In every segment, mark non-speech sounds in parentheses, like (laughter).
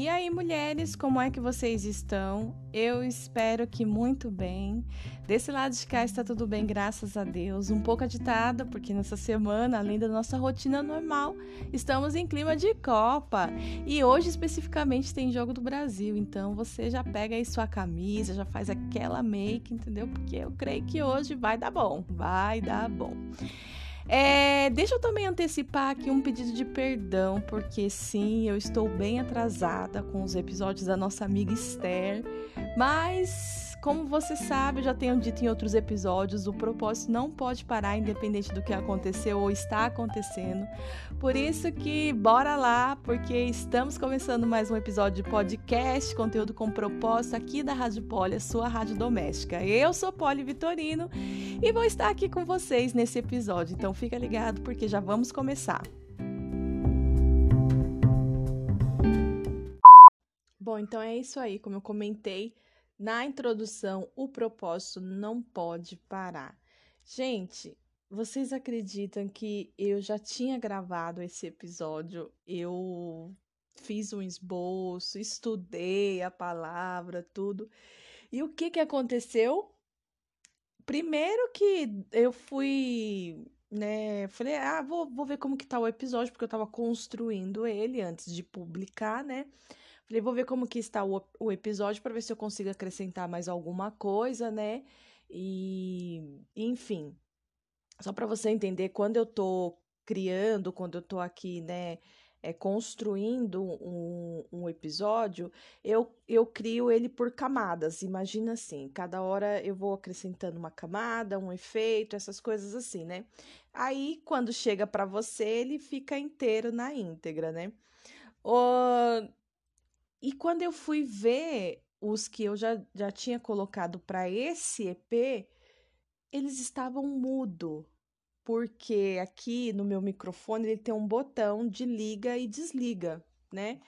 E aí, mulheres, como é que vocês estão? Eu espero que muito bem. Desse lado de cá está tudo bem, graças a Deus. Um pouco agitada, porque nessa semana, além da nossa rotina normal, estamos em clima de Copa. E hoje, especificamente, tem Jogo do Brasil. Então, você já pega aí sua camisa, já faz aquela make, entendeu? Porque eu creio que hoje vai dar bom. Vai dar bom. É, deixa eu também antecipar aqui um pedido de perdão, porque sim, eu estou bem atrasada com os episódios da nossa amiga Esther, mas como você sabe, já tenho dito em outros episódios, o propósito não pode parar independente do que aconteceu ou está acontecendo. Por isso que bora lá, porque estamos começando mais um episódio de podcast, conteúdo com propósito aqui da Rádio Poli, a sua rádio doméstica. Eu sou Poli Vitorino e vou estar aqui com vocês nesse episódio. Então fica ligado porque já vamos começar. Bom, então é isso aí, como eu comentei, na introdução, o propósito não pode parar. Gente, vocês acreditam que eu já tinha gravado esse episódio? Eu fiz um esboço, estudei a palavra, tudo. E o que que aconteceu? Primeiro que eu fui, né, falei, ah, vou, vou ver como que tá o episódio, porque eu tava construindo ele antes de publicar, né? Falei, vou ver como que está o, o episódio para ver se eu consigo acrescentar mais alguma coisa, né? E, enfim, só para você entender, quando eu tô criando, quando eu tô aqui, né, é, construindo um, um episódio, eu, eu crio ele por camadas. Imagina assim, cada hora eu vou acrescentando uma camada, um efeito, essas coisas assim, né? Aí, quando chega para você, ele fica inteiro na íntegra, né? O, e quando eu fui ver os que eu já, já tinha colocado para esse EP, eles estavam mudo, porque aqui no meu microfone ele tem um botão de liga e desliga, né?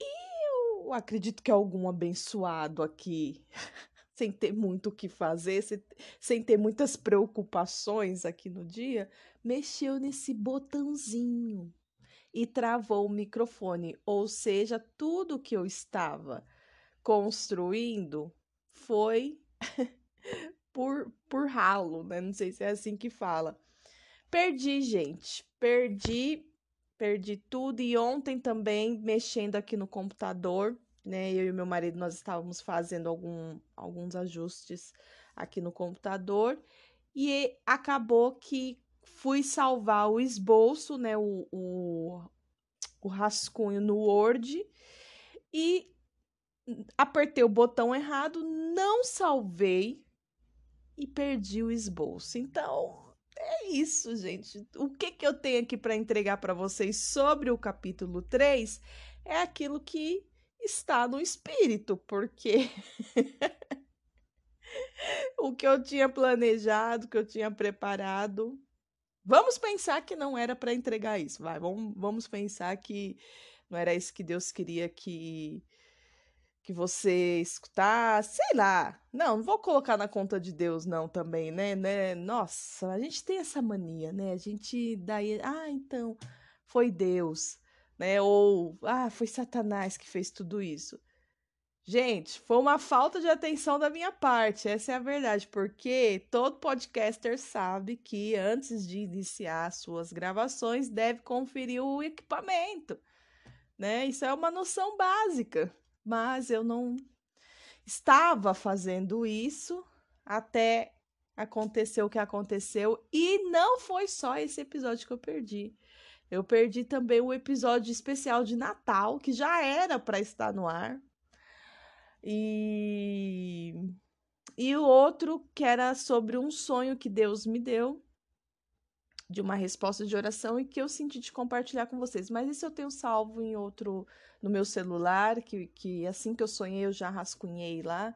E eu acredito que algum abençoado aqui, (laughs) sem ter muito o que fazer, sem ter muitas preocupações aqui no dia, mexeu nesse botãozinho e travou o microfone, ou seja, tudo que eu estava construindo foi (laughs) por, por ralo, né? Não sei se é assim que fala. Perdi, gente, perdi, perdi tudo. E ontem também, mexendo aqui no computador, né? Eu e meu marido, nós estávamos fazendo algum, alguns ajustes aqui no computador. E acabou que fui salvar o esboço, né, o, o, o rascunho no Word e apertei o botão errado, não salvei e perdi o esboço. Então, é isso, gente. O que, que eu tenho aqui para entregar para vocês sobre o capítulo 3 é aquilo que está no espírito, porque (laughs) o que eu tinha planejado, o que eu tinha preparado, Vamos pensar que não era para entregar isso, vai. Vamos, vamos pensar que não era isso que Deus queria que que você escutasse, sei lá. Não, não vou colocar na conta de Deus não também, né, né? Nossa, a gente tem essa mania, né? A gente daí, ah, então foi Deus, né? Ou ah, foi Satanás que fez tudo isso. Gente, foi uma falta de atenção da minha parte, essa é a verdade, porque todo podcaster sabe que antes de iniciar suas gravações deve conferir o equipamento, né? Isso é uma noção básica, mas eu não estava fazendo isso até acontecer o que aconteceu e não foi só esse episódio que eu perdi. Eu perdi também o episódio especial de Natal, que já era para estar no ar, e, e o outro que era sobre um sonho que Deus me deu, de uma resposta de oração e que eu senti de compartilhar com vocês. Mas isso eu tenho salvo em outro, no meu celular, que, que assim que eu sonhei eu já rascunhei lá.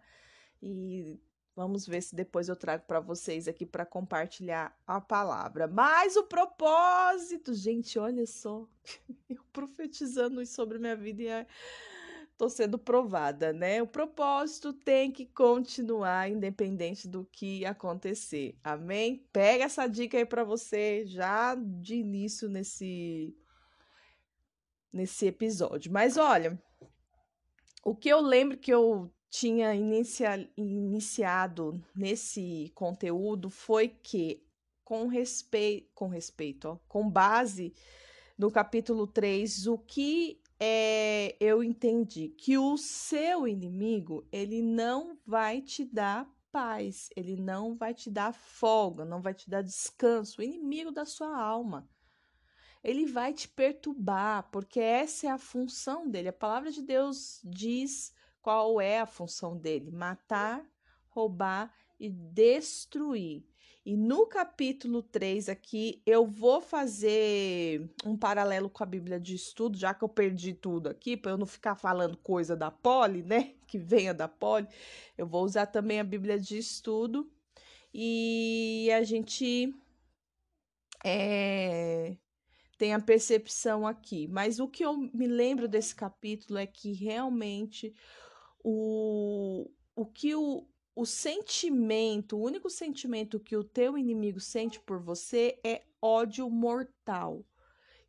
E vamos ver se depois eu trago para vocês aqui para compartilhar a palavra. Mas o propósito, gente, olha só, (laughs) eu profetizando sobre minha vida e estou sendo provada, né? O propósito tem que continuar independente do que acontecer. Amém? Pega essa dica aí para você já de início nesse nesse episódio. Mas olha, o que eu lembro que eu tinha inicia, iniciado nesse conteúdo foi que, com respeito, com respeito, ó, com base no capítulo 3, o que é, eu entendi? Que o seu inimigo, ele não vai te dar paz, ele não vai te dar folga, não vai te dar descanso, o inimigo da sua alma. Ele vai te perturbar, porque essa é a função dele. A palavra de Deus diz qual é a função dele: matar, roubar e destruir. E no capítulo 3 aqui, eu vou fazer um paralelo com a Bíblia de estudo, já que eu perdi tudo aqui, para eu não ficar falando coisa da Poli, né? (laughs) Que venha da Poli. Eu vou usar também a Bíblia de estudo. E a gente é, tem a percepção aqui. Mas o que eu me lembro desse capítulo é que realmente o, o que o, o sentimento, o único sentimento que o teu inimigo sente por você é ódio mortal.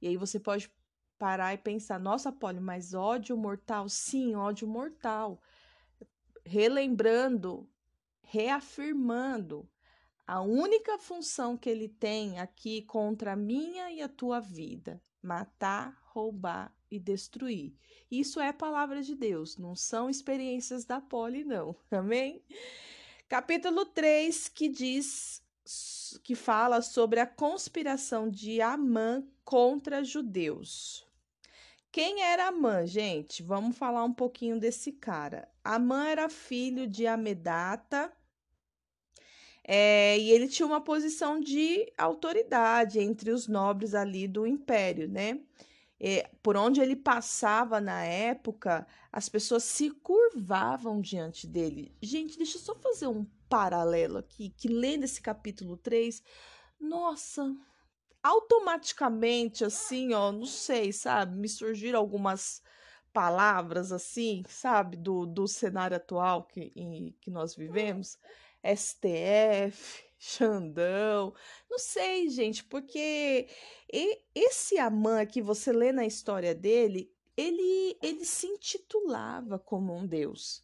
E aí você pode parar e pensar, nossa, Polly, mas ódio mortal? Sim, ódio mortal. Relembrando, reafirmando a única função que ele tem aqui contra a minha e a tua vida: matar, roubar e destruir. Isso é palavra de Deus, não são experiências da Poli, não. (laughs) Amém? Capítulo 3, que diz que fala sobre a conspiração de Amã contra judeus. Quem era Amã, gente? Vamos falar um pouquinho desse cara. Amã era filho de Amedata, é, e ele tinha uma posição de autoridade entre os nobres ali do império, né? É, por onde ele passava na época, as pessoas se curvavam diante dele. Gente, deixa eu só fazer um paralelo aqui, que lendo esse capítulo 3, nossa, automaticamente assim, ó, não sei, sabe, me surgiram algumas palavras assim, sabe, do, do cenário atual que, em, que nós vivemos. STF, Xandão, não sei, gente, porque esse Amã que você lê na história dele, ele, ele se intitulava como um deus.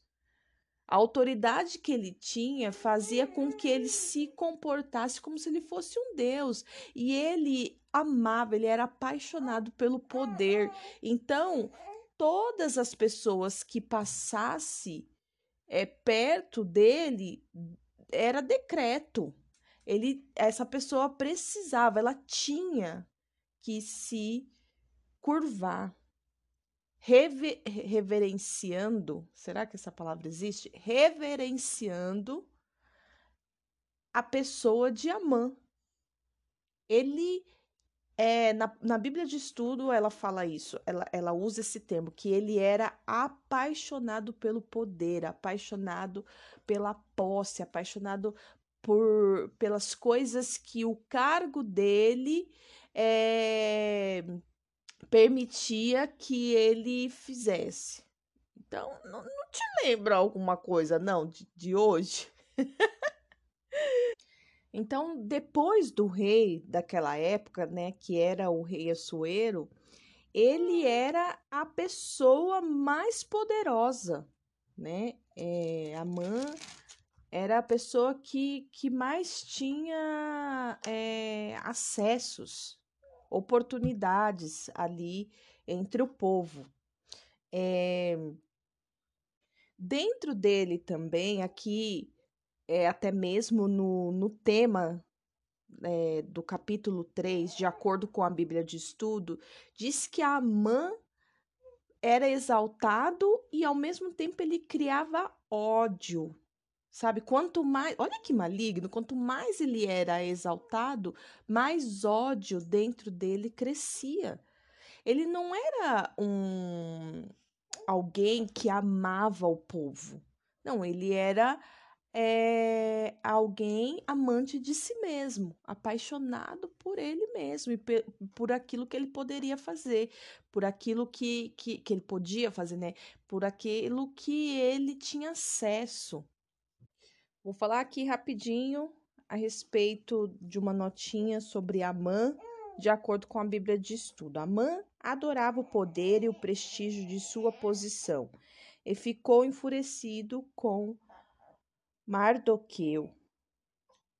A autoridade que ele tinha fazia com que ele se comportasse como se ele fosse um deus. E ele amava, ele era apaixonado pelo poder. Então, todas as pessoas que passasse é, perto dele era decreto. Ele, essa pessoa precisava, ela tinha que se curvar, rever, reverenciando. Será que essa palavra existe? Reverenciando a pessoa de Amã. Ele é, na, na Bíblia de Estudo, ela fala isso, ela, ela usa esse termo, que ele era apaixonado pelo poder, apaixonado pela posse, apaixonado por pelas coisas que o cargo dele é, permitia que ele fizesse. Então, não, não te lembra alguma coisa, não, de, de hoje? (laughs) então, depois do rei daquela época, né, que era o rei Assuero, ele era a pessoa mais poderosa né? É, a Amã era a pessoa que, que mais tinha é, acessos, oportunidades ali entre o povo. É, dentro dele também, aqui, é, até mesmo no, no tema é, do capítulo 3, de acordo com a Bíblia de Estudo, diz que a Amã era exaltado e ao mesmo tempo ele criava ódio. Sabe, quanto mais, olha que maligno, quanto mais ele era exaltado, mais ódio dentro dele crescia. Ele não era um alguém que amava o povo. Não, ele era é alguém amante de si mesmo, apaixonado por ele mesmo e por aquilo que ele poderia fazer, por aquilo que, que, que ele podia fazer, né? Por aquilo que ele tinha acesso. Vou falar aqui rapidinho a respeito de uma notinha sobre Amã, de acordo com a Bíblia de Estudo. Amã adorava o poder e o prestígio de sua posição e ficou enfurecido com Mardoqueu.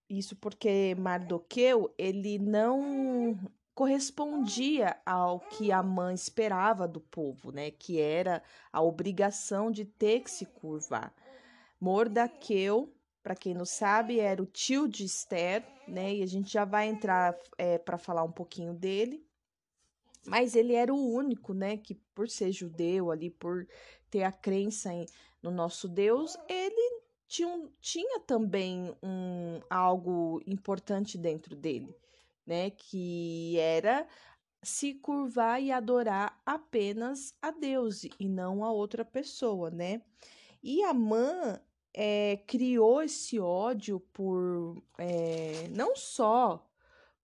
Isso porque Mardoqueu, ele não correspondia ao que a esperava do povo, né? Que era a obrigação de ter que se curvar. Mordaqueu, para quem não sabe, era o tio de Esther, né? E a gente já vai entrar é, para falar um pouquinho dele. Mas ele era o único, né? Que por ser judeu ali, por ter a crença em, no nosso Deus, ele tinha, tinha também um, algo importante dentro dele, né? Que era se curvar e adorar apenas a Deus e não a outra pessoa, né? E a mãe é, criou esse ódio por é, não só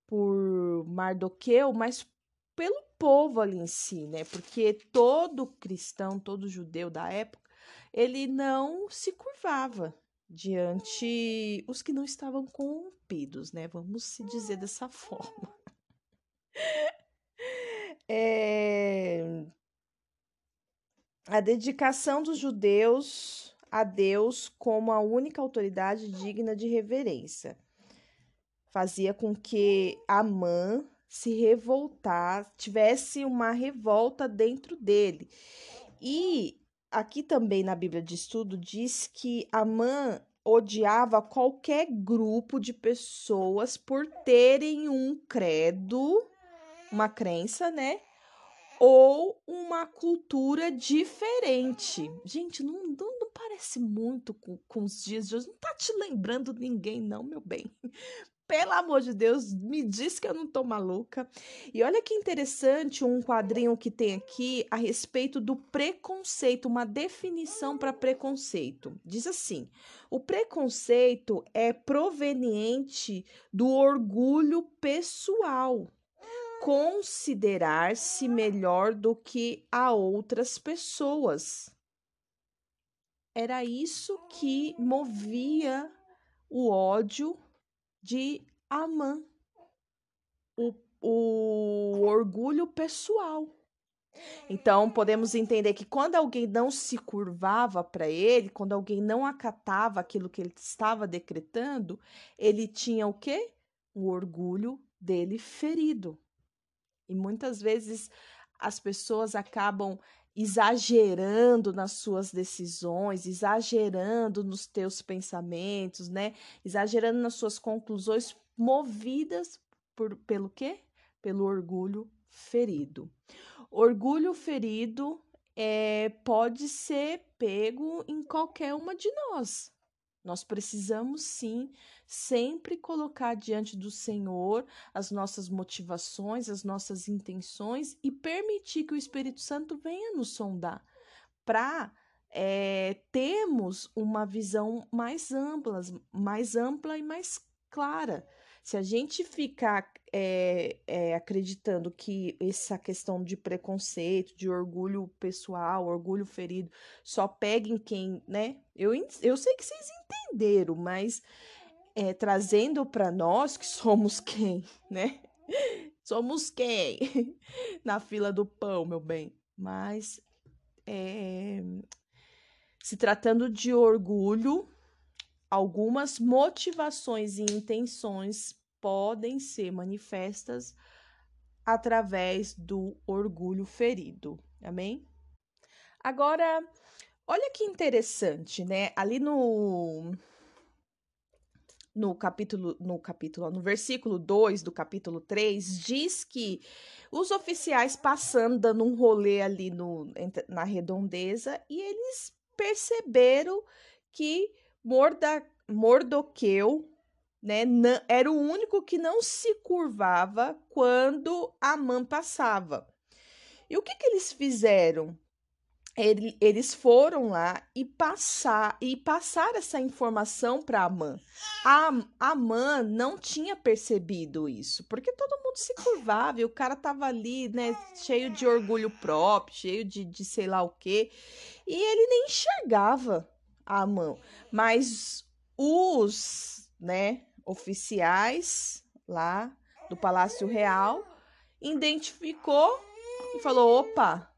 por Mardoqueu, mas pelo povo ali em si, né? Porque todo cristão, todo judeu da época, ele não se curvava diante os que não estavam corrompidos, né? Vamos se dizer dessa forma. É... (laughs) A dedicação dos judeus a Deus como a única autoridade digna de reverência. Fazia com que Amã se revoltar, tivesse uma revolta dentro dele. E aqui também na Bíblia de Estudo diz que Amã odiava qualquer grupo de pessoas por terem um credo, uma crença, né? ou uma cultura diferente. Gente, não, não, parece muito com, com, os dias de hoje. Não tá te lembrando ninguém, não, meu bem. (laughs) Pelo amor de Deus, me diz que eu não tô maluca. E olha que interessante um quadrinho que tem aqui a respeito do preconceito, uma definição para preconceito. Diz assim: o preconceito é proveniente do orgulho pessoal considerar-se melhor do que a outras pessoas. Era isso que movia o ódio de Amã, o, o orgulho pessoal. Então, podemos entender que quando alguém não se curvava para ele, quando alguém não acatava aquilo que ele estava decretando, ele tinha o quê? O orgulho dele ferido. E muitas vezes as pessoas acabam exagerando nas suas decisões, exagerando nos teus pensamentos, né? Exagerando nas suas conclusões, movidas por pelo quê? Pelo orgulho ferido. Orgulho ferido é, pode ser pego em qualquer uma de nós. Nós precisamos sim sempre colocar diante do Senhor as nossas motivações, as nossas intenções e permitir que o Espírito Santo venha nos sondar para é, termos uma visão mais ampla, mais ampla e mais clara se a gente ficar é, é, acreditando que essa questão de preconceito, de orgulho pessoal, orgulho ferido, só pega em quem, né? Eu, eu sei que vocês entenderam, mas é, trazendo para nós que somos quem, (laughs) né? Somos quem (laughs) na fila do pão, meu bem. Mas é, se tratando de orgulho, algumas motivações e intenções podem ser manifestas através do orgulho ferido. Amém? Agora, olha que interessante, né? Ali no no capítulo, no capítulo, no versículo 2 do capítulo 3, diz que os oficiais passando, dando um rolê ali no, na redondeza, e eles perceberam que Morda, Mordoqueu né, era o único que não se curvava quando Amã passava. E o que, que eles fizeram? Ele, eles foram lá e passar e passar essa informação para Amã. A Amã não tinha percebido isso, porque todo mundo se curvava e o cara tava ali, né, cheio de orgulho próprio, cheio de, de sei lá o quê, e ele nem enxergava a mão. Mas os, né, oficiais lá do Palácio Real identificou e falou: opa,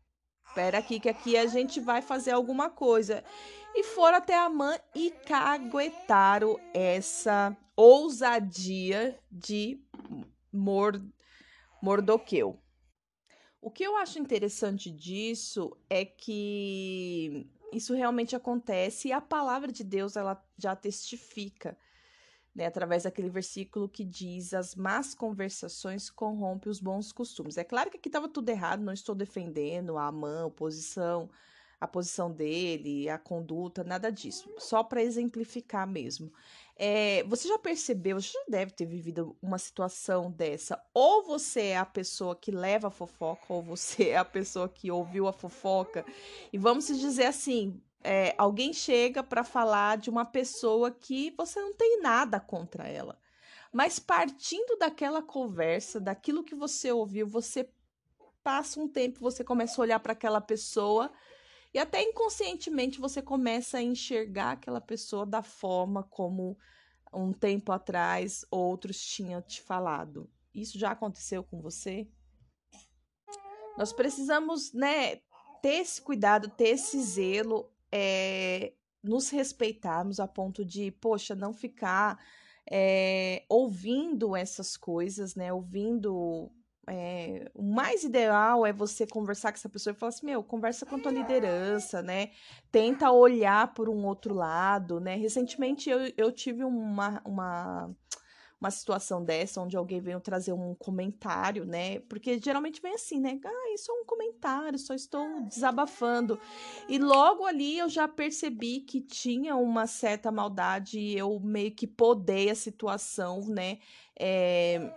espera aqui que aqui a gente vai fazer alguma coisa. E foram até a mãe e caguetaram essa ousadia de Mor Mordoqueu. O que eu acho interessante disso é que isso realmente acontece e a palavra de Deus ela já testifica, né, através daquele versículo que diz: as más conversações corrompem os bons costumes. É claro que aqui estava tudo errado, não estou defendendo a Amã, a posição, a posição dele, a conduta, nada disso, só para exemplificar mesmo. É, você já percebeu, você já deve ter vivido uma situação dessa. Ou você é a pessoa que leva a fofoca, ou você é a pessoa que ouviu a fofoca. E vamos dizer assim: é, alguém chega para falar de uma pessoa que você não tem nada contra ela. Mas partindo daquela conversa, daquilo que você ouviu, você passa um tempo, você começa a olhar para aquela pessoa e até inconscientemente você começa a enxergar aquela pessoa da forma como um tempo atrás outros tinham te falado. Isso já aconteceu com você? Nós precisamos, né, ter esse cuidado, ter esse zelo, é, nos respeitarmos a ponto de, poxa, não ficar é, ouvindo essas coisas, né, ouvindo é, o mais ideal é você conversar com essa pessoa e falar assim, meu, conversa com a tua liderança, né? Tenta olhar por um outro lado, né? Recentemente eu, eu tive uma, uma, uma situação dessa, onde alguém veio trazer um comentário, né? Porque geralmente vem assim, né? Ah, isso é um comentário, só estou desabafando. E logo ali eu já percebi que tinha uma certa maldade, eu meio que podei a situação, né? É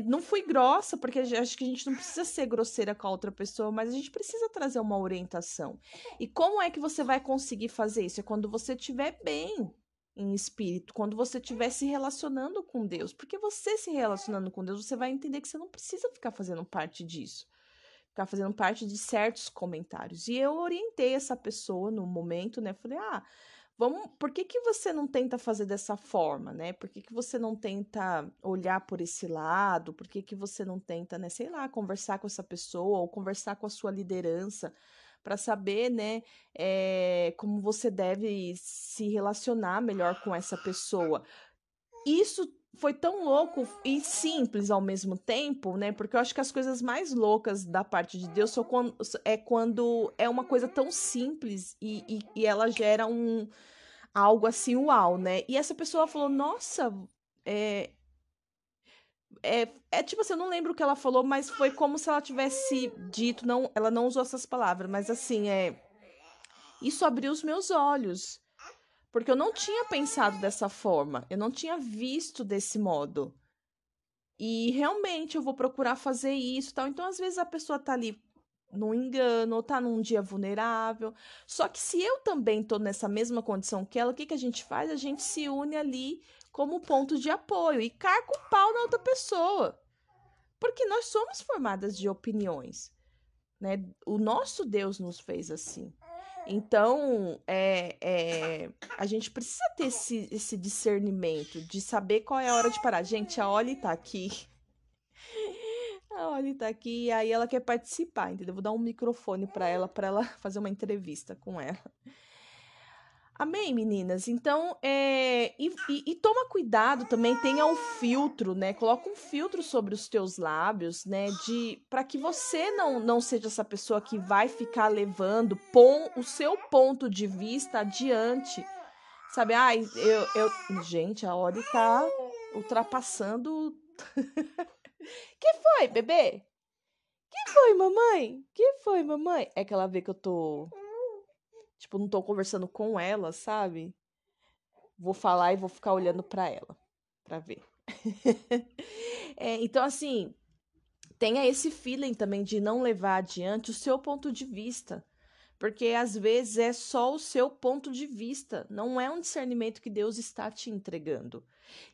não fui grossa, porque acho que a gente não precisa ser grosseira com a outra pessoa, mas a gente precisa trazer uma orientação. E como é que você vai conseguir fazer isso? É quando você estiver bem em espírito, quando você estiver se relacionando com Deus. Porque você se relacionando com Deus, você vai entender que você não precisa ficar fazendo parte disso. Ficar fazendo parte de certos comentários. E eu orientei essa pessoa no momento, né? Falei, ah Vamos, por que, que você não tenta fazer dessa forma, né? Por que, que você não tenta olhar por esse lado? Por que, que você não tenta, né, sei lá, conversar com essa pessoa ou conversar com a sua liderança para saber, né, é, como você deve se relacionar melhor com essa pessoa? Isso foi tão louco e simples ao mesmo tempo, né? Porque eu acho que as coisas mais loucas da parte de Deus quando, é quando é uma coisa tão simples e, e, e, ela gera um algo assim, uau, né? E essa pessoa falou, nossa, é, é, é tipo assim, eu não lembro o que ela falou, mas foi como se ela tivesse dito, não, ela não usou essas palavras, mas assim, é isso abriu os meus olhos porque eu não tinha pensado dessa forma, eu não tinha visto desse modo. E realmente eu vou procurar fazer isso, tal. Então às vezes a pessoa tá ali no engano, ou tá num dia vulnerável. Só que se eu também tô nessa mesma condição que ela, o que, que a gente faz? A gente se une ali como ponto de apoio e carca o pau na outra pessoa. Porque nós somos formadas de opiniões, né? O nosso Deus nos fez assim. Então, é, é, a gente precisa ter esse, esse discernimento de saber qual é a hora de parar. Gente, a Oli tá aqui. (laughs) A Oli tá aqui e aí ela quer participar, entendeu? Vou dar um microfone para ela, para ela (laughs) fazer uma entrevista com ela. Amém, meninas? Então, é, e, e, e, toma cuidado também, tenha um filtro, né? Coloca um filtro sobre os teus lábios, né? De para que você não, não seja essa pessoa que vai ficar levando pom, o seu ponto de vista adiante. Sabe? Ai, eu, eu... Gente, a Ori tá ultrapassando. (laughs) que foi, bebê? Que foi, mamãe? Que foi, mamãe? É que ela vê que eu tô Tipo, não tô conversando com ela, sabe? Vou falar e vou ficar olhando para ela, para ver. (laughs) é, então, assim, tenha esse feeling também de não levar adiante o seu ponto de vista. Porque às vezes é só o seu ponto de vista, não é um discernimento que Deus está te entregando.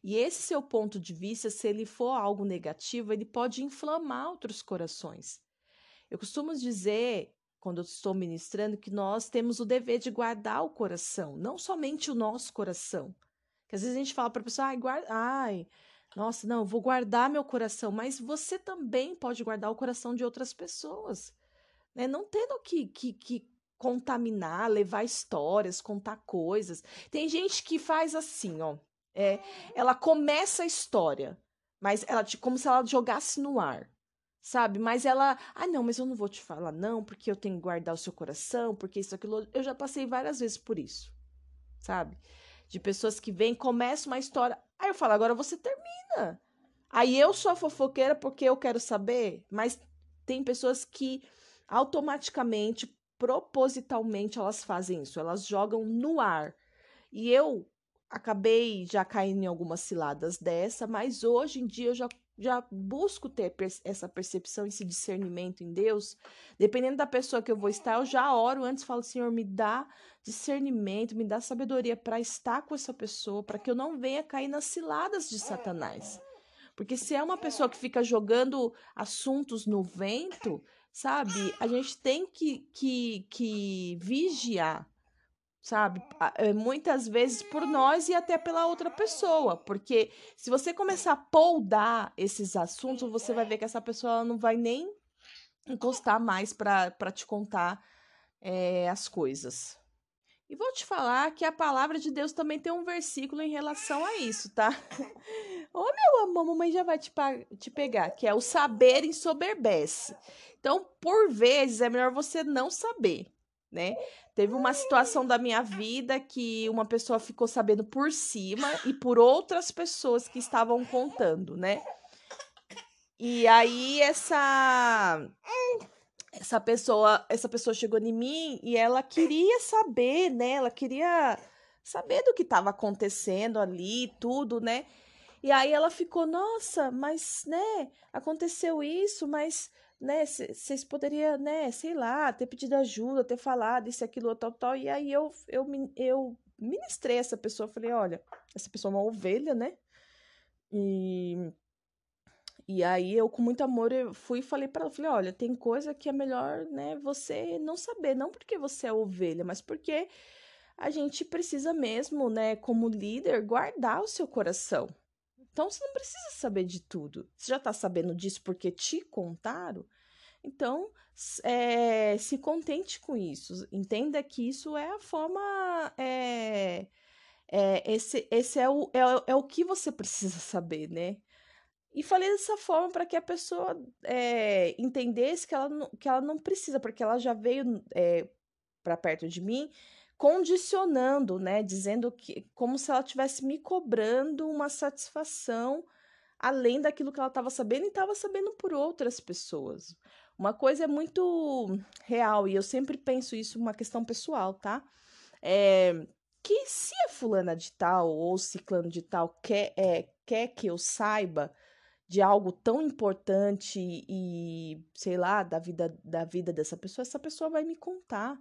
E esse seu ponto de vista, se ele for algo negativo, ele pode inflamar outros corações. Eu costumo dizer quando eu estou ministrando, que nós temos o dever de guardar o coração, não somente o nosso coração. Que às vezes a gente fala para a pessoa, ai, guarda, ai, nossa, não, vou guardar meu coração, mas você também pode guardar o coração de outras pessoas. né? Não tendo que, que, que contaminar, levar histórias, contar coisas. Tem gente que faz assim, ó. É, ela começa a história, mas ela como se ela jogasse no ar, sabe? Mas ela, ah, não, mas eu não vou te falar não, porque eu tenho que guardar o seu coração, porque isso aquilo, eu já passei várias vezes por isso, sabe? De pessoas que vêm, começam uma história, aí eu falo, agora você termina. Aí eu sou a fofoqueira porque eu quero saber, mas tem pessoas que automaticamente, propositalmente, elas fazem isso, elas jogam no ar. E eu acabei já caindo em algumas ciladas dessa, mas hoje em dia eu já, já busco ter essa percepção, esse discernimento em Deus. Dependendo da pessoa que eu vou estar, eu já oro antes, falo, Senhor, me dá discernimento, me dá sabedoria para estar com essa pessoa, para que eu não venha cair nas ciladas de Satanás. Porque se é uma pessoa que fica jogando assuntos no vento, sabe? A gente tem que, que, que vigiar, sabe? Eh, muitas vezes por nós e até pela outra pessoa. Porque se você começar a poldar esses assuntos, você vai ver que essa pessoa não vai nem encostar mais para te contar é, as coisas. E vou te falar que a palavra de Deus também tem um versículo em relação a isso, tá? (laughs) Ô meu amor, mamãe já vai te, te pegar, que é o saber ensoberbece. Então, por vezes, é melhor você não saber, né? Teve uma situação da minha vida que uma pessoa ficou sabendo por cima e por outras pessoas que estavam contando, né? E aí essa essa pessoa, essa pessoa chegou em mim e ela queria saber, né? Ela queria saber do que estava acontecendo ali, tudo, né? E aí ela ficou, nossa, mas, né, aconteceu isso, mas, né, vocês poderiam, né, sei lá, ter pedido ajuda, ter falado isso, aquilo, tal, tal. E aí eu, eu, eu ministrei essa pessoa, falei, olha, essa pessoa é uma ovelha, né? E e aí eu, com muito amor, eu fui e falei para ela, falei, olha, tem coisa que é melhor, né, você não saber, não porque você é ovelha, mas porque a gente precisa mesmo, né, como líder, guardar o seu coração. Então você não precisa saber de tudo. Você já está sabendo disso porque te contaram? Então, é, se contente com isso. Entenda que isso é a forma. É, é, esse esse é, o, é, é o que você precisa saber, né? E falei dessa forma para que a pessoa é, entendesse que ela, não, que ela não precisa, porque ela já veio é, para perto de mim condicionando, né, dizendo que como se ela tivesse me cobrando uma satisfação além daquilo que ela estava sabendo e estava sabendo por outras pessoas. Uma coisa é muito real e eu sempre penso isso uma questão pessoal, tá? É, que se a fulana de tal ou ciclano de tal quer, é, quer que eu saiba de algo tão importante e, sei lá, da vida da vida dessa pessoa, essa pessoa vai me contar.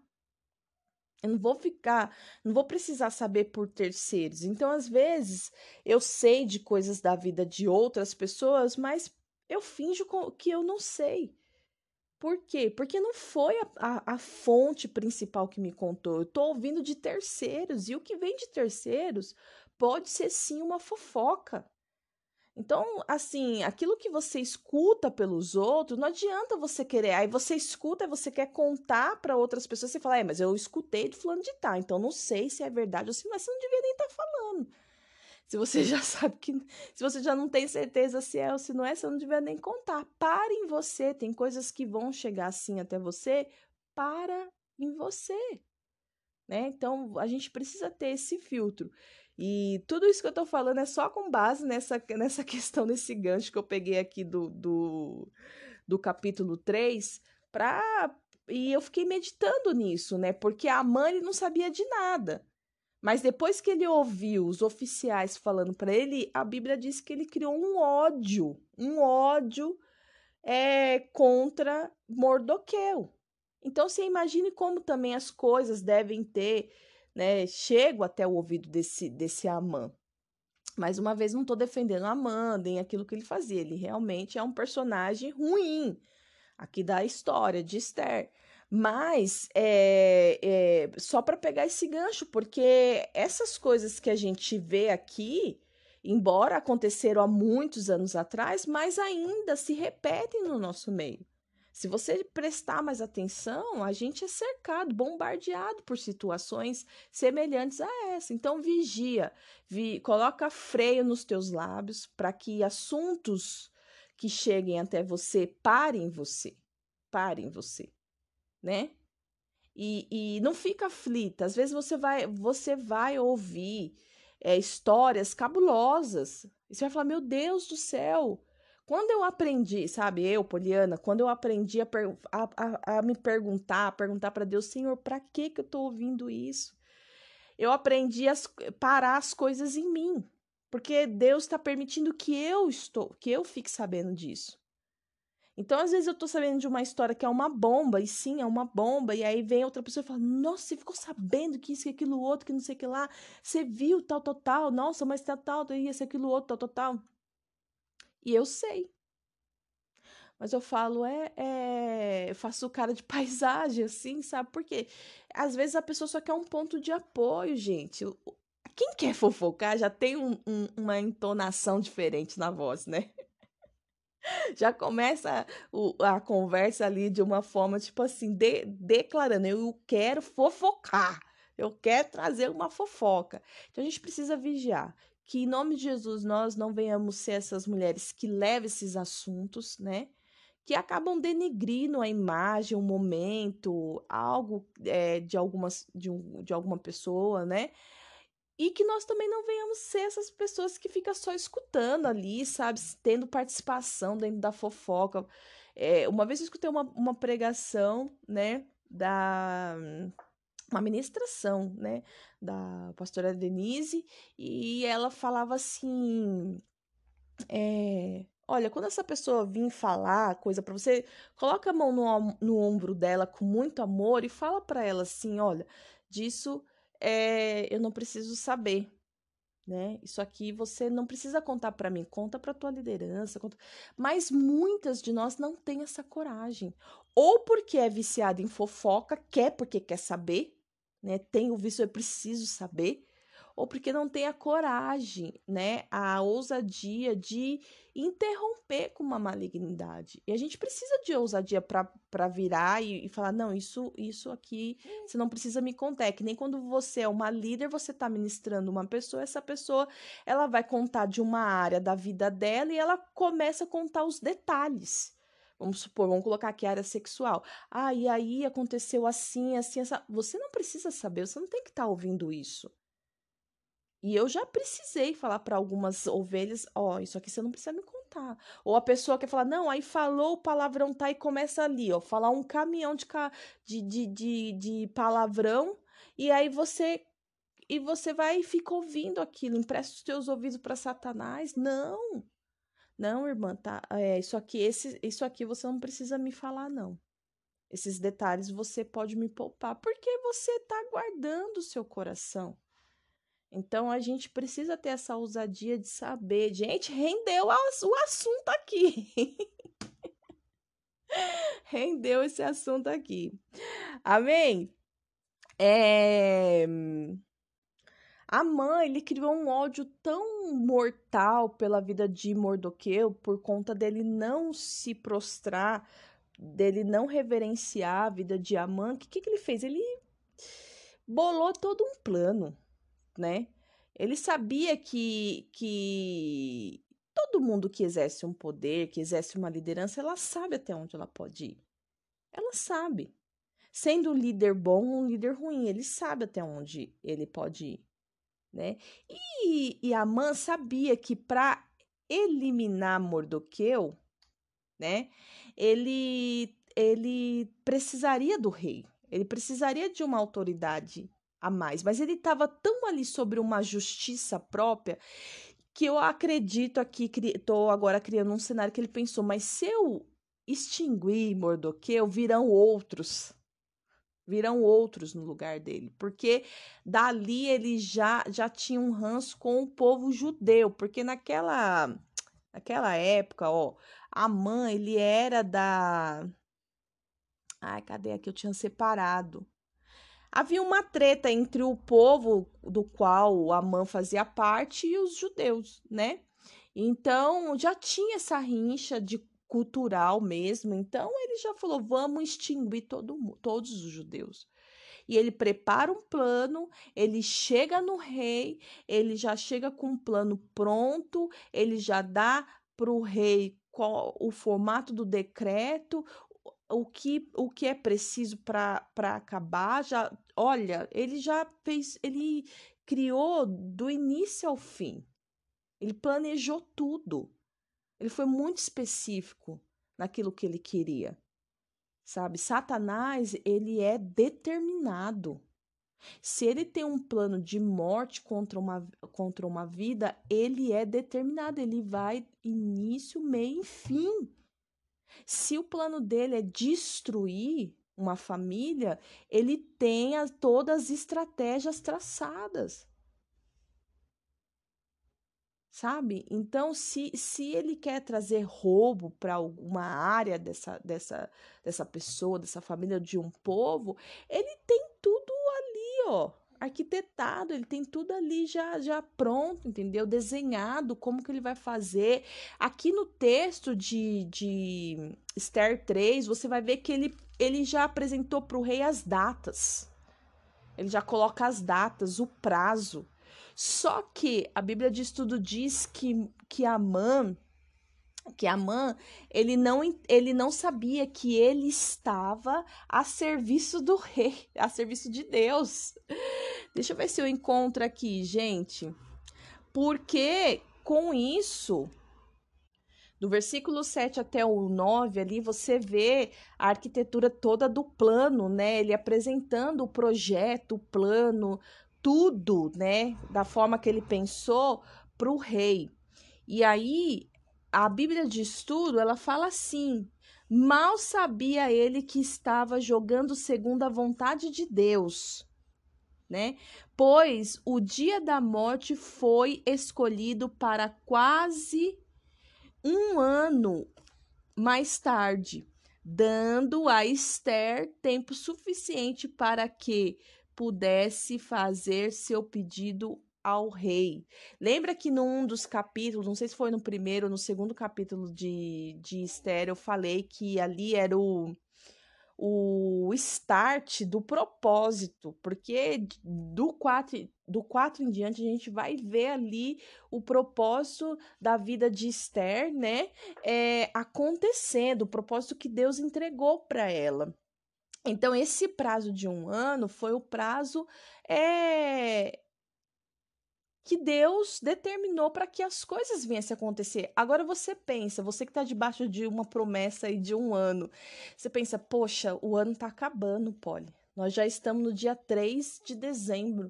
Eu não vou ficar, não vou precisar saber por terceiros. Então, às vezes, eu sei de coisas da vida de outras pessoas, mas eu finjo que eu não sei. Por quê? Porque não foi a, a, a fonte principal que me contou. Eu estou ouvindo de terceiros. E o que vem de terceiros pode ser sim uma fofoca. Então, assim, aquilo que você escuta pelos outros, não adianta você querer. Aí você escuta e você quer contar para outras pessoas. Você fala, é, mas eu escutei de fulano de tal, então não sei se é verdade ou se não é. Você não devia nem estar tá falando. Se você já (laughs) sabe que. Se você já não tem certeza se é ou se não é, você não devia nem contar. Para em você. Tem coisas que vão chegar assim até você. Para em você. Né? Então, a gente precisa ter esse filtro. E tudo isso que eu tô falando é só com base nessa, (laughs) nessa questão desse gancho que eu peguei aqui do, do, do capítulo 3, pra, e eu fiquei meditando nisso, né? Porque a mãe não sabia de nada. Mas depois que ele ouviu os oficiais falando para ele, a Bíblia diz que ele criou um ódio, um ódio é, contra Mordoqueu. Então você imagine como também as coisas devem ter né, chego até o ouvido desse, desse Amã. Mais uma vez, não estou defendendo Amã, nem aquilo que ele fazia. Ele realmente é um personagem ruim aqui da história de Esther. Mas é, é só para pegar esse gancho, porque essas coisas que a gente vê aqui, embora aconteceram há muitos anos atrás, mas ainda se repetem no nosso meio. Se você prestar mais atenção, a gente é cercado, bombardeado por situações semelhantes a essa. Então vigia, vi, coloca freio nos teus lábios para que assuntos que cheguem até você parem você, parem você, né? E, e não fica aflita. Às vezes você vai, você vai ouvir é, histórias cabulosas. E você vai falar: Meu Deus do céu, quando eu aprendi, sabe, eu, Poliana, quando eu aprendi a, a, a, a me perguntar, a perguntar para Deus, Senhor, para que que eu tô ouvindo isso? Eu aprendi a parar as coisas em mim, porque Deus está permitindo que eu estou, que eu fique sabendo disso. Então, às vezes eu tô sabendo de uma história que é uma bomba, e sim, é uma bomba, e aí vem outra pessoa e fala: Nossa, você ficou sabendo que isso, e aquilo outro, que não sei o que lá, você viu tal, tal, tal, nossa, mas tal, tal, isso, aquilo outro, tal, tal, tal. E eu sei. Mas eu falo, é, é. Eu faço cara de (laughs) paisagem, assim, sabe? Porque às vezes a pessoa só quer um ponto de apoio, gente. Quem quer fofocar já tem um, um, uma entonação diferente na voz, né? (laughs) Já começa o, a conversa ali de uma forma, tipo assim, de, declarando: eu quero fofocar, eu quero trazer uma fofoca. Então a gente precisa vigiar que em nome de Jesus nós não venhamos ser essas mulheres que levam esses assuntos, né? Que acabam denegrindo a imagem, o momento, algo é, de, algumas, de, um, de alguma pessoa, né? E que nós também não venhamos ser essas pessoas que ficam só escutando ali, sabe? Tendo participação dentro da fofoca. É, uma vez eu escutei uma, uma pregação, né? Da uma ministração, né, da pastora Denise, e ela falava assim, é, olha, quando essa pessoa vir falar coisa para você, coloca a mão no, no ombro dela com muito amor e fala para ela assim, olha, disso é, eu não preciso saber, né? Isso aqui você não precisa contar para mim, conta para tua liderança, conta... mas muitas de nós não têm essa coragem, ou porque é viciada em fofoca, quer porque quer saber, né? Tem o vício, eu preciso saber, ou porque não tem a coragem, né? A ousadia de interromper com uma malignidade. E a gente precisa de ousadia para virar e, e, falar: não, isso, isso aqui você não precisa me contar. É que nem quando você é uma líder, você está ministrando uma pessoa, essa pessoa ela vai contar de uma área da vida dela e ela começa a contar os detalhes. Vamos supor, vamos colocar aqui a área sexual. Ah, e aí aconteceu assim, assim, essa. Você não precisa saber, você não tem que estar tá ouvindo isso. E eu já precisei falar para algumas ovelhas, ó, oh, isso aqui você não precisa me contar. Ou a pessoa quer falar, não, aí falou o palavrão tá e começa ali, ó, falar um caminhão de, de, de, de, de palavrão, e aí você e você vai e fica ouvindo aquilo, empresta os teus ouvidos para Satanás. Não. Não, irmã, tá? É, isso aqui, esse, isso aqui você não precisa me falar, não. Esses detalhes você pode me poupar, porque você está guardando o seu coração. Então a gente precisa ter essa ousadia de saber. Gente, rendeu o assunto aqui. (laughs) rendeu esse assunto aqui. Amém? É... Amã, ele criou um ódio tão mortal pela vida de Mordoqueu por conta dele não se prostrar, dele não reverenciar a vida de Amã. Que, que, que ele fez? Ele bolou todo um plano, né? Ele sabia que, que todo mundo que exerce um poder, que exerce uma liderança, ela sabe até onde ela pode ir. Ela sabe. Sendo um líder bom ou um líder ruim, ele sabe até onde ele pode ir né? E, e Amã sabia que para eliminar Mordoqueu, né? Ele ele precisaria do rei, ele precisaria de uma autoridade a mais, mas ele estava tão ali sobre uma justiça própria que eu acredito aqui, estou agora criando um cenário que ele pensou, mas se eu extinguir Mordoqueu, virão outros virão outros no lugar dele, porque dali ele já já tinha um ranço com o povo judeu, porque naquela naquela época, ó, Amã, ele era da Ai, cadê aqui? Eu tinha separado. Havia uma treta entre o povo do qual Amã fazia parte e os judeus, né? Então já tinha essa rincha de cultural mesmo. Então ele já falou: vamos extinguir todo, todos os judeus. E ele prepara um plano, ele chega no rei, ele já chega com um plano pronto, ele já dá para o rei qual, o formato do decreto, o que, o que é preciso para acabar. Já, olha, ele já fez, ele criou do início ao fim. Ele planejou tudo. Ele foi muito específico naquilo que ele queria. Sabe? Satanás, ele é determinado. Se ele tem um plano de morte contra uma, contra uma vida, ele é determinado, ele vai início, meio e fim. Se o plano dele é destruir uma família, ele tem as, todas as estratégias traçadas sabe? Então, se, se ele quer trazer roubo para alguma área dessa, dessa, dessa pessoa, dessa família, de um povo, ele tem tudo ali, ó, arquitetado, ele tem tudo ali já, já pronto, entendeu? Desenhado, como que ele vai fazer. Aqui no texto de, de Esther 3, você vai ver que ele, ele já apresentou para o rei as datas. Ele já coloca as datas, o prazo. Só que a Bíblia de Estudo diz que, que Amã, que Amã, ele não, ele não sabia que ele estava a serviço do rei, (laughs) a serviço de Deus. Deixa eu ver se eu encontro aqui, gente. Porque com isso, do versículo 7 até o 9 ali, você vê a arquitetura toda do plano, né? Ele apresentando o projeto, o plano, tudo, né, da forma que ele pensou para o rei. E aí a Bíblia de estudo ela fala assim: mal sabia ele que estava jogando segundo a vontade de Deus, né? Pois o dia da morte foi escolhido para quase um ano mais tarde, dando a Esther tempo suficiente para que pudesse fazer seu pedido ao rei. Lembra que num dos capítulos, não sei se foi no primeiro ou no segundo capítulo de, de Esther, eu falei que ali era o, o start do propósito, porque do 4, do 4 em diante a gente vai ver ali o propósito da vida de Esther, né? É, acontecendo, o propósito que Deus entregou para ela. Então, esse prazo de um ano foi o prazo é, que Deus determinou para que as coisas viessem a acontecer. Agora você pensa, você que está debaixo de uma promessa aí de um ano, você pensa, poxa, o ano está acabando, Polly. Nós já estamos no dia 3 de dezembro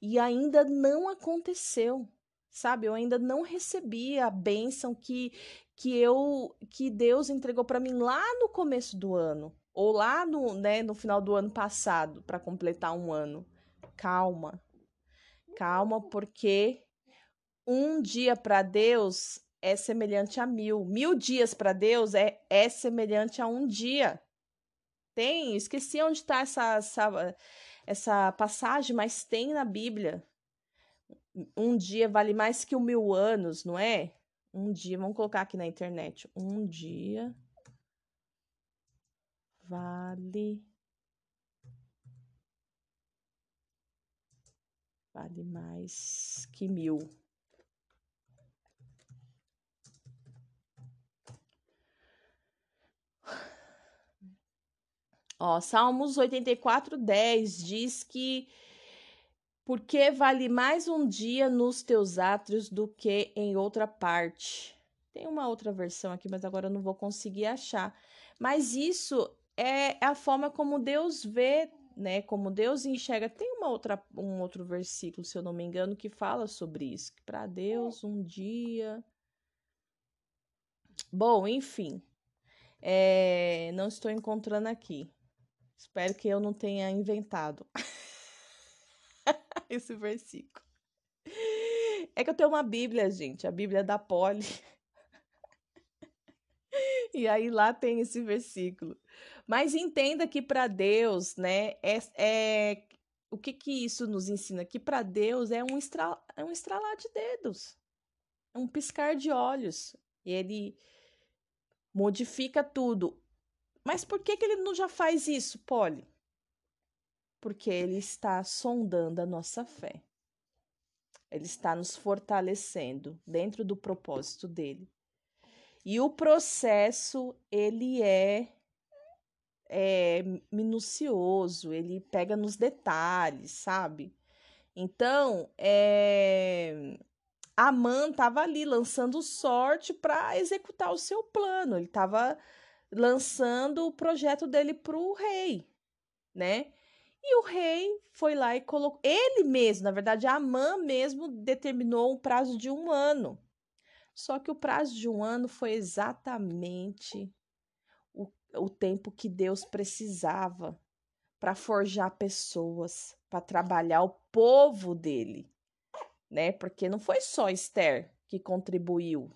e ainda não aconteceu, sabe? Eu ainda não recebi a bênção que, que eu que Deus entregou para mim lá no começo do ano ou lá no, né, no final do ano passado, para completar um ano. Calma. Calma, porque um dia para Deus é semelhante a mil. Mil dias para Deus é, é semelhante a um dia. Tem, esqueci onde está essa, essa, essa passagem, mas tem na Bíblia. Um dia vale mais que um mil anos, não é? Um dia, vamos colocar aqui na internet. Um dia vale vale mais que mil. Ó, Salmos 84, 10 diz que porque vale mais um dia nos teus átrios do que em outra parte. Tem uma outra versão aqui, mas agora eu não vou conseguir achar. Mas isso é a forma como Deus vê, né? Como Deus enxerga. Tem uma outra, um outro versículo, se eu não me engano, que fala sobre isso. Para Deus um dia. Bom, enfim. É, não estou encontrando aqui. Espero que eu não tenha inventado (laughs) esse versículo. É que eu tenho uma Bíblia, gente, a Bíblia da Poli. (laughs) e aí lá tem esse versículo. Mas entenda que para Deus, né, é, é, o que que isso nos ensina? Que para Deus é um, estra, é um estralar de dedos, é um piscar de olhos. E ele modifica tudo. Mas por que, que ele não já faz isso, Polly? Porque ele está sondando a nossa fé. Ele está nos fortalecendo dentro do propósito dele. E o processo, ele é, é minucioso, ele pega nos detalhes, sabe? Então, é, Amã estava ali lançando sorte para executar o seu plano. Ele estava lançando o projeto dele para o rei, né? E o rei foi lá e colocou. Ele mesmo, na verdade, Amã mesmo determinou um prazo de um ano. Só que o prazo de um ano foi exatamente o, tempo que Deus precisava para forjar pessoas, para trabalhar o povo dele, né? Porque não foi só Esther que contribuiu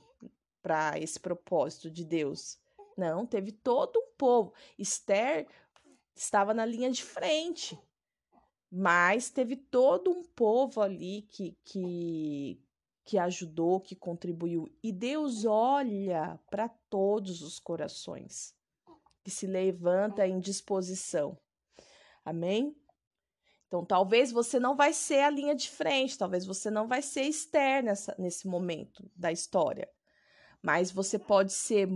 para esse propósito de Deus. Não, teve todo um povo. Esther estava na linha de frente. Mas teve todo um povo ali que, que, que ajudou, que contribuiu. E Deus olha para todos os corações que se levanta em disposição. Amém? Então, talvez você não vai ser a linha de frente, talvez você não vai ser Esther nessa, nesse momento da história. Mas você pode ser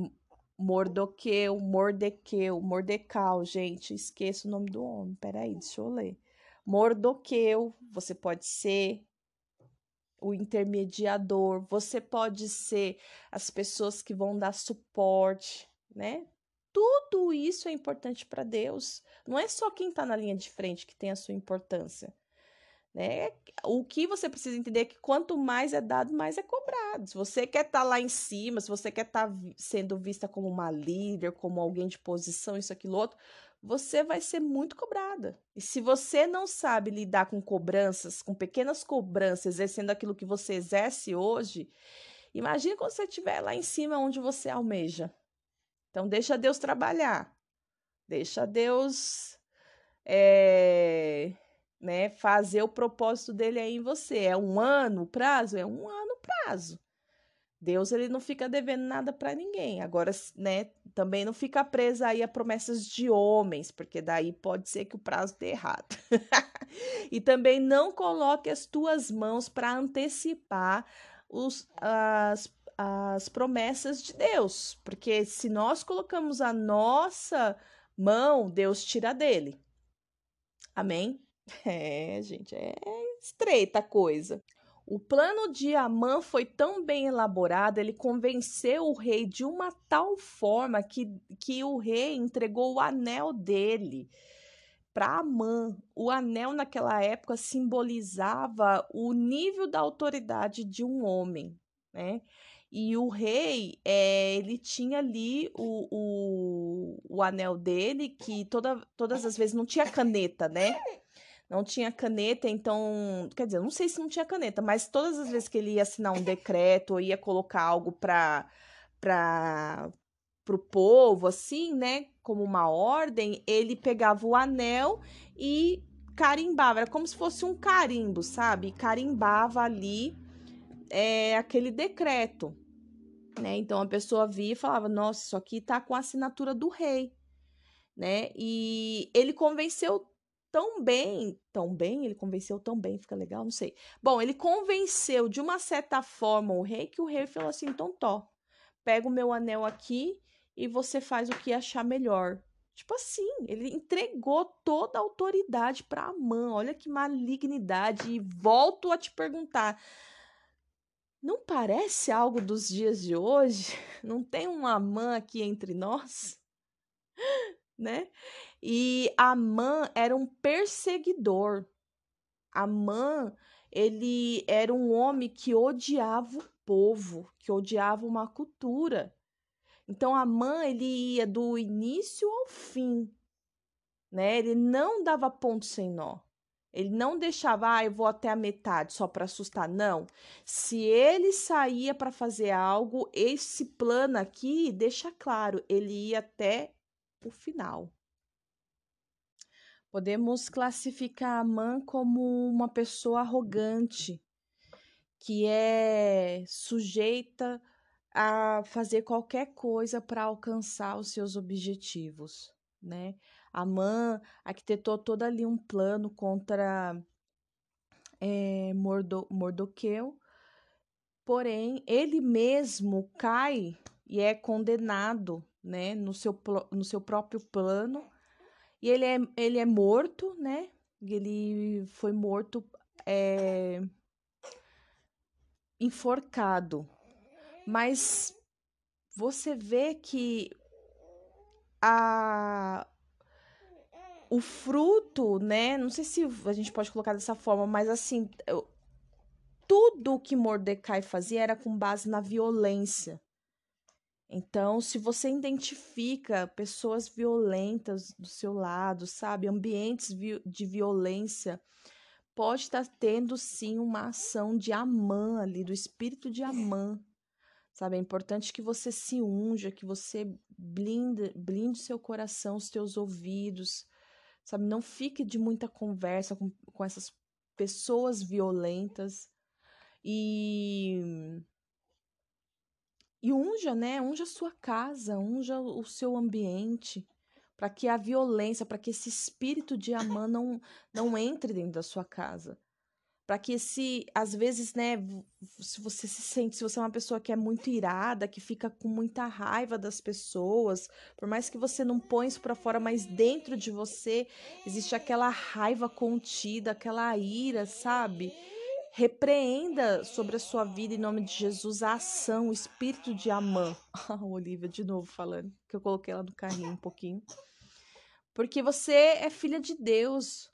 Mordoqueu, Mordequeu, Mordecal, gente, esqueço o nome do homem, peraí, deixa eu ler. Mordoqueu, você pode ser o intermediador, você pode ser as pessoas que vão dar suporte, né? Tudo isso é importante para Deus. Não é só quem está na linha de frente que tem a sua importância. Né? O que você precisa entender é que quanto mais é dado, mais é cobrado. Se você quer estar tá lá em cima, se você quer estar tá sendo vista como uma líder, como alguém de posição, isso, aquilo, outro, você vai ser muito cobrada. E se você não sabe lidar com cobranças, com pequenas cobranças, exercendo aquilo que você exerce hoje, imagine quando você estiver lá em cima onde você almeja. Então, deixa Deus trabalhar. Deixa Deus é, né, fazer o propósito dele aí em você. É um ano o prazo? É um ano o prazo. Deus ele não fica devendo nada para ninguém. Agora, né, também não fica presa aí a promessas de homens, porque daí pode ser que o prazo dê errado. (laughs) e também não coloque as tuas mãos para antecipar os, as, as promessas de Deus, porque se nós colocamos a nossa mão, Deus tira dele. Amém? (laughs) É, gente, é estreita a coisa. O plano de Amã foi tão bem elaborado, ele convenceu o rei de uma tal forma que, que o rei entregou o anel dele para Amã. O anel naquela época simbolizava o nível da autoridade de um homem, né? E o rei, é, ele tinha ali o, o, o anel dele, que toda, todas as vezes não tinha caneta, né? não tinha caneta, então, quer dizer, não sei se não tinha caneta, mas todas as vezes que ele ia assinar um decreto ou ia colocar algo para para o povo, assim, né, como uma ordem, ele pegava o anel e carimbava, era como se fosse um carimbo, sabe? Carimbava ali é, aquele decreto, né? Então a pessoa via e falava: Nossa, isso aqui tá com a assinatura do rei, né? E ele convenceu tão bem, tão bem, ele convenceu tão bem, fica legal, não sei. Bom, ele convenceu de uma certa forma o rei que o rei falou assim: então, tó, pega o meu anel aqui e você faz o que achar melhor. Tipo assim, ele entregou toda a autoridade para a mãe. Olha que malignidade. E volto a te perguntar: não parece algo dos dias de hoje? (laughs) Não tem uma mãe aqui entre nós? (laughs) né? E Amã era um perseguidor. Amã, ele era um homem que odiava o povo, que odiava uma cultura. Então Amã, ele ia do início ao fim, né? Ele não dava ponto sem nó. Ele não deixava, ah, eu vou até a metade só para assustar. Não. Se ele saía para fazer algo, esse plano aqui deixa claro, ele ia até o final. Podemos classificar a mãe como uma pessoa arrogante, que é sujeita a fazer qualquer coisa para alcançar os seus objetivos, né? Amã arquitetou todo ali um plano contra é, Mordo, Mordoqueu, porém ele mesmo cai e é condenado, né, no seu, no seu próprio plano, e ele é, ele é morto, né? Ele foi morto é, enforcado. Mas você vê que a o fruto, né? Não sei se a gente pode colocar dessa forma, mas assim, tudo que Mordecai fazia era com base na violência. Então, se você identifica pessoas violentas do seu lado, sabe, ambientes de violência, pode estar tendo sim uma ação de Amã ali, do espírito de Amã. Sabe, é importante que você se unja, que você blinde, blinde seu coração, os teus ouvidos, sabe? Não fique de muita conversa com, com essas pessoas violentas. E e unja, né? Unja a sua casa, unja o seu ambiente, para que a violência, para que esse espírito de Amã não, não entre dentro da sua casa. Para que se, às vezes, né, se você se sente, se você é uma pessoa que é muito irada, que fica com muita raiva das pessoas, por mais que você não põe isso para fora, mas dentro de você existe aquela raiva contida, aquela ira, sabe? Repreenda sobre a sua vida, em nome de Jesus, a ação, o espírito de Amã. (laughs) A Olivia, de novo falando, que eu coloquei ela no carrinho um pouquinho. Porque você é filha de Deus.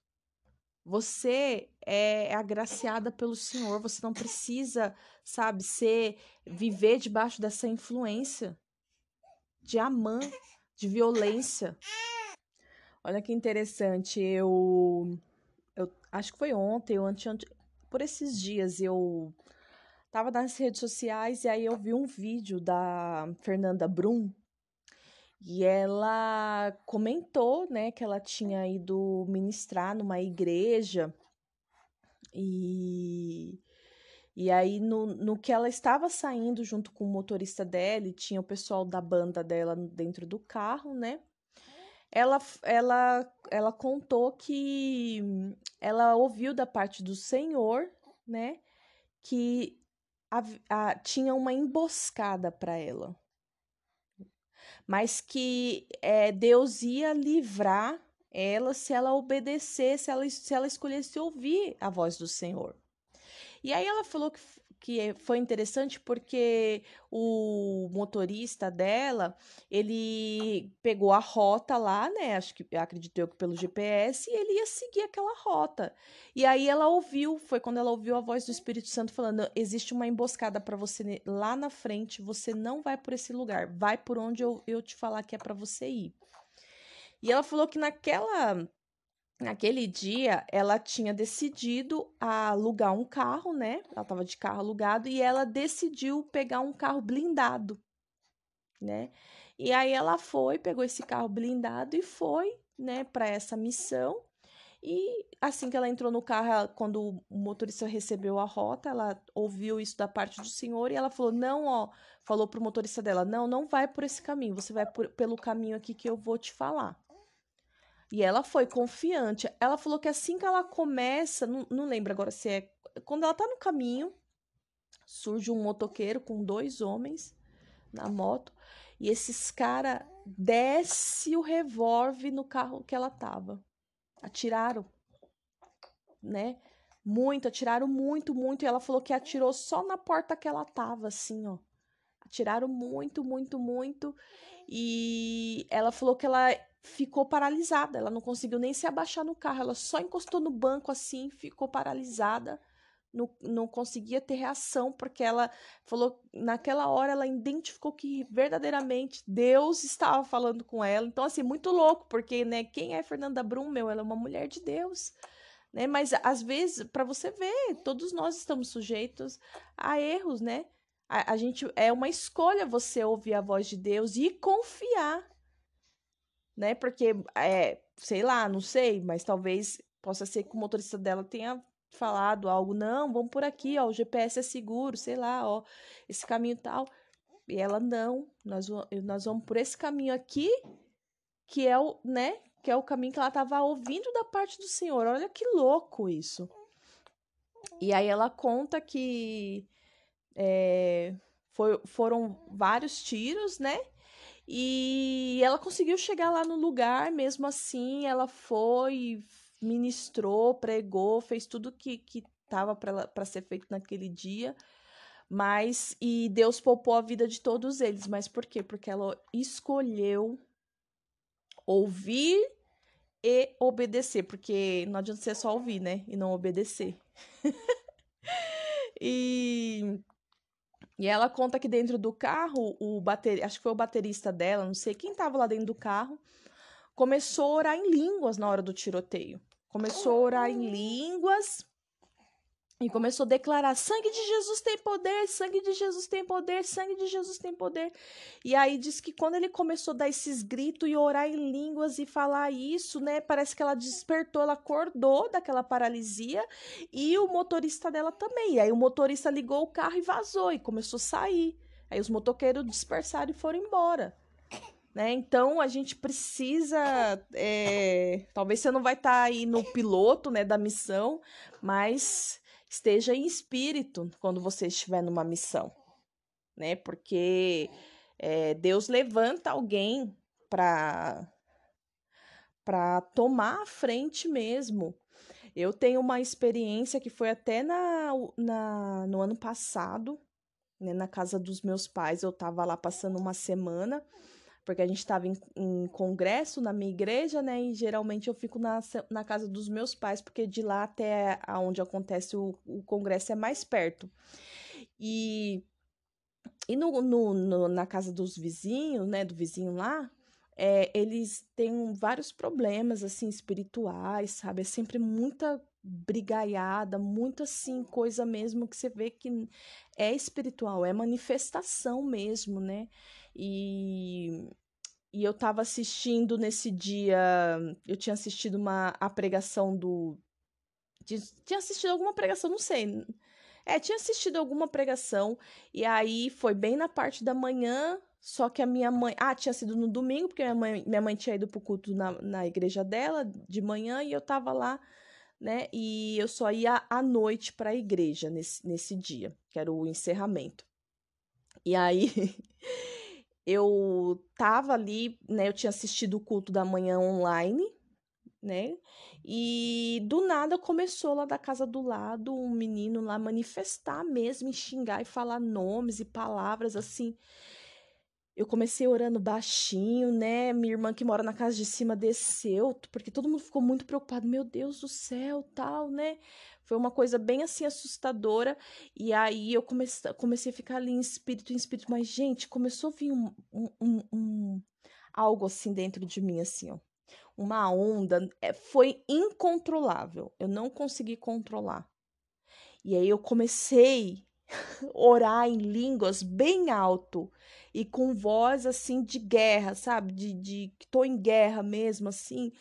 Você é agraciada pelo Senhor. Você não precisa, sabe, ser viver debaixo dessa influência de Amã, de violência. Olha que interessante. Eu, eu acho que foi ontem, ou antes, por esses dias eu tava nas redes sociais e aí eu vi um vídeo da Fernanda Brum e ela comentou, né, que ela tinha ido ministrar numa igreja e e aí, no, no que ela estava saindo junto com o motorista dela, e tinha o pessoal da banda dela dentro do carro, né? Ela, ela, ela contou que ela ouviu da parte do Senhor, né, que a, a, tinha uma emboscada para ela, mas que é, Deus ia livrar ela se ela obedecesse, se ela, se ela escolhesse ouvir a voz do Senhor. E aí ela falou que que foi interessante porque o motorista dela, ele pegou a rota lá, né? Acho que acredito eu que pelo GPS, e ele ia seguir aquela rota. E aí ela ouviu, foi quando ela ouviu a voz do Espírito Santo falando: existe uma emboscada para você lá na frente, você não vai por esse lugar, vai por onde eu, eu te falar que é para você ir. E ela falou que naquela Naquele dia, ela tinha decidido alugar um carro, né? Ela estava de carro alugado e ela decidiu pegar um carro blindado, né? E aí ela foi, pegou esse carro blindado e foi, né, para essa missão. E assim que ela entrou no carro, quando o motorista recebeu a rota, ela ouviu isso da parte do senhor e ela falou: "Não, ó", falou pro motorista dela: "Não, não vai por esse caminho, você vai por, pelo caminho aqui que eu vou te falar". E ela foi confiante. Ela falou que assim que ela começa, não, não lembro agora se é. Quando ela tá no caminho, surge um motoqueiro com dois homens na moto. E esses caras desce o revólver no carro que ela tava. Atiraram, né? Muito, atiraram muito, muito. E ela falou que atirou só na porta que ela tava, assim, ó. Atiraram muito, muito, muito. E ela falou que ela ficou paralisada. Ela não conseguiu nem se abaixar no carro. Ela só encostou no banco assim, ficou paralisada. Não, não conseguia ter reação, porque ela falou, naquela hora ela identificou que verdadeiramente Deus estava falando com ela. Então, assim, muito louco, porque, né, quem é Fernanda Brum, meu? Ela é uma mulher de Deus, né? Mas, às vezes, para você ver, todos nós estamos sujeitos a erros, né? A, a gente, é uma escolha você ouvir a voz de Deus e confiar né? Porque, é, sei lá, não sei, mas talvez possa ser que o motorista dela tenha falado algo, não, vamos por aqui, ó, o GPS é seguro, sei lá, ó, esse caminho tal. E ela, não, nós, nós vamos por esse caminho aqui, que é o, né, que é o caminho que ela estava ouvindo da parte do Senhor. Olha que louco isso. E aí ela conta que é, foi, foram vários tiros, né? E ela conseguiu chegar lá no lugar, mesmo assim, ela foi, ministrou, pregou, fez tudo que, que estava para ser feito naquele dia. Mas, e Deus poupou a vida de todos eles. Mas por quê? Porque ela escolheu ouvir e obedecer. Porque não adianta ser só ouvir, né? E não obedecer. (laughs) e e ela conta que dentro do carro, o bater... acho que foi o baterista dela, não sei quem estava lá dentro do carro, começou a orar em línguas na hora do tiroteio. Começou a orar em línguas e começou a declarar: sangue de Jesus tem poder, sangue de Jesus tem poder, sangue de Jesus tem poder. E aí diz que quando ele começou a dar esses gritos e orar em línguas e falar isso, né? Parece que ela despertou, ela acordou daquela paralisia e o motorista dela também. E aí o motorista ligou o carro e vazou e começou a sair. Aí os motoqueiros dispersaram e foram embora. Né? Então a gente precisa. É... Talvez você não vai estar tá aí no piloto né, da missão, mas esteja em espírito quando você estiver numa missão, né? Porque é, Deus levanta alguém para para tomar a frente mesmo. Eu tenho uma experiência que foi até na, na no ano passado, né, na casa dos meus pais. Eu estava lá passando uma semana porque a gente estava em, em, congresso na minha igreja, né? E geralmente eu fico na, na casa dos meus pais, porque de lá até onde acontece o, o congresso é mais perto. E, e no, no, no, na casa dos vizinhos, né? Do vizinho lá, é, eles têm vários problemas, assim, espirituais, sabe? É sempre muita brigaiada, muito assim, coisa mesmo que você vê que é espiritual, é manifestação mesmo, né? E, e eu estava assistindo nesse dia, eu tinha assistido uma a pregação do tinha assistido alguma pregação, não sei. É, tinha assistido alguma pregação e aí foi bem na parte da manhã, só que a minha mãe, ah, tinha sido no domingo, porque minha mãe, minha mãe tinha ido pro culto na, na igreja dela de manhã e eu tava lá, né? E eu só ia à noite para a igreja nesse, nesse dia, que era o encerramento. E aí (laughs) eu tava ali, né? Eu tinha assistido o culto da manhã online, né? E do nada começou lá da casa do lado um menino lá manifestar mesmo, e xingar e falar nomes e palavras assim. Eu comecei orando baixinho, né? Minha irmã que mora na casa de cima desceu, porque todo mundo ficou muito preocupado. Meu Deus do céu, tal, né? Foi uma coisa bem assim assustadora. E aí eu comecei, comecei a ficar ali em espírito, em espírito. Mas, gente, começou a vir um, um, um, um algo assim dentro de mim, assim, ó. Uma onda. É, foi incontrolável. Eu não consegui controlar. E aí eu comecei (laughs) orar em línguas bem alto e com voz assim de guerra, sabe? De, de que tô em guerra mesmo, assim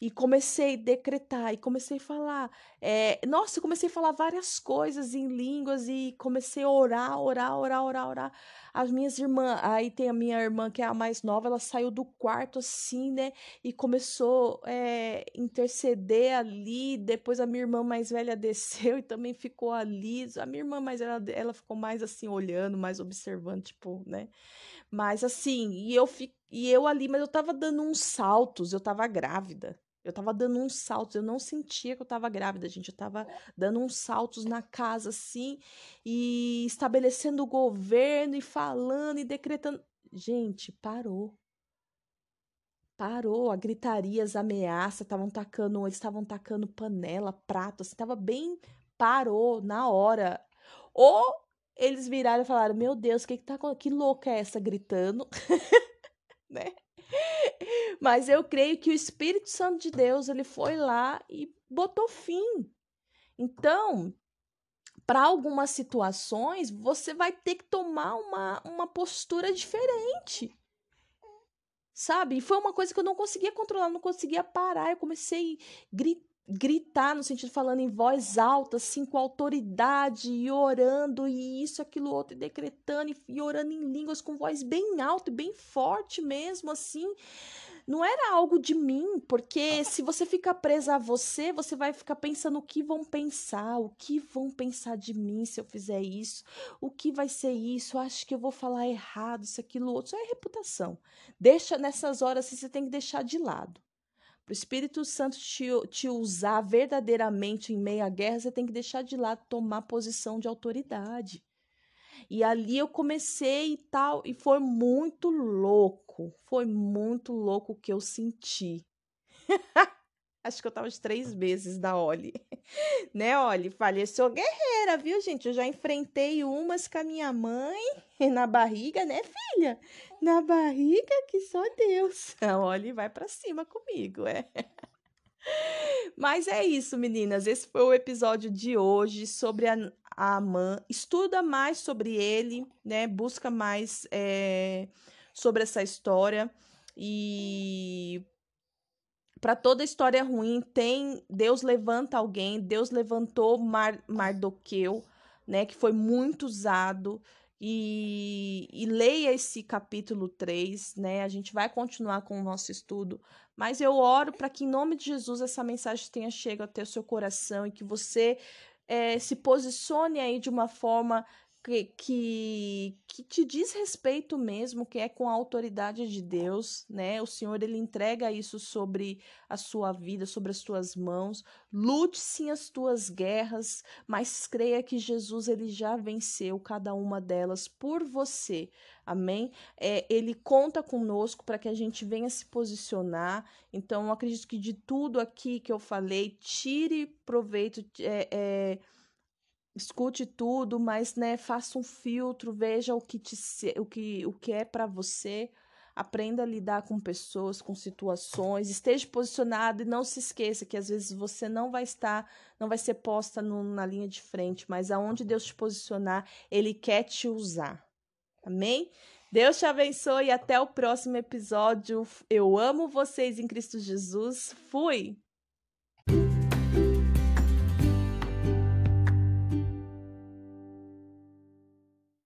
e comecei a decretar, e comecei a falar. É, nossa, eu comecei a falar várias coisas em línguas e comecei a orar, orar, orar, orar, orar. As minhas irmãs, aí tem a minha irmã que é a mais nova, ela saiu do quarto assim, né? E começou a é, interceder ali. Depois a minha irmã mais velha (laughs) desceu e também ficou ali. A minha irmã mais ela, ela ficou mais assim, olhando, mais observando, tipo, né? Mas assim, e eu, fi, e eu ali, mas eu tava dando uns saltos, eu tava grávida. Eu tava dando uns saltos, eu não sentia que eu tava grávida, gente. Eu tava dando uns saltos na casa, assim, e estabelecendo o governo, e falando, e decretando. Gente, parou. Parou, a gritaria, as ameaças, estavam tacando, eles estavam tacando panela, prato, assim, tava bem. Parou na hora. Ou eles viraram e falaram: Meu Deus, que, que tá Que louca é essa gritando? (laughs) né? Mas eu creio que o Espírito Santo de Deus, ele foi lá e botou fim. Então, para algumas situações, você vai ter que tomar uma, uma postura diferente. Sabe? E foi uma coisa que eu não conseguia controlar, não conseguia parar. Eu comecei a gritar gritar no sentido falando em voz alta, assim, com autoridade, e orando, e isso, aquilo, outro, e decretando, e, orando em línguas com voz bem alta e bem forte mesmo, assim. Não era algo de mim, porque se você ficar presa a você, você vai ficar pensando o que vão pensar, o que vão pensar de mim se eu fizer isso, o que vai ser isso, acho que eu vou falar errado, isso, aquilo, outro. Isso é reputação. Deixa nessas horas, você tem que deixar de lado. O Espírito Santo te, te usar verdadeiramente em meio guerra, você tem que deixar de lado tomar posição de autoridade. E ali eu comecei e tal, e foi muito louco. Foi muito louco o que eu senti. (laughs) Acho que eu tava de três meses da Oli. (laughs) né, Oli? Falei, sou guerreira, viu, gente? Eu já enfrentei umas com a minha mãe (laughs) na barriga, né, filha? Na barriga que só Deus. (laughs) A Oli vai para cima comigo, é. (laughs) Mas é isso, meninas. Esse foi o episódio de hoje sobre a, a Amã. Estuda mais sobre ele, né? Busca mais é, sobre essa história. E para toda história ruim tem Deus levanta alguém, Deus levantou Mar, Mardoqueu, né, que foi muito usado e, e, leia esse capítulo 3, né? A gente vai continuar com o nosso estudo, mas eu oro para que em nome de Jesus essa mensagem tenha chegado até o seu coração e que você é, se posicione aí de uma forma que, que, que te diz respeito mesmo, que é com a autoridade de Deus, né? O Senhor ele entrega isso sobre a sua vida, sobre as tuas mãos. Lute sim as tuas guerras, mas creia que Jesus ele já venceu cada uma delas por você. Amém? É, ele conta conosco para que a gente venha se posicionar. Então, acredito que de tudo aqui que eu falei, tire proveito. É, é, escute tudo, mas né, faça um filtro, veja o que, te, o que, o que é para você, aprenda a lidar com pessoas, com situações, esteja posicionado e não se esqueça que às vezes você não vai estar, não vai ser posta no, na linha de frente, mas aonde Deus te posicionar, Ele quer te usar. Amém? Deus te abençoe e até o próximo episódio. Eu amo vocês em Cristo Jesus. Fui!